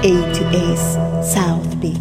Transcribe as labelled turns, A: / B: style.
A: A to A's, South Beat.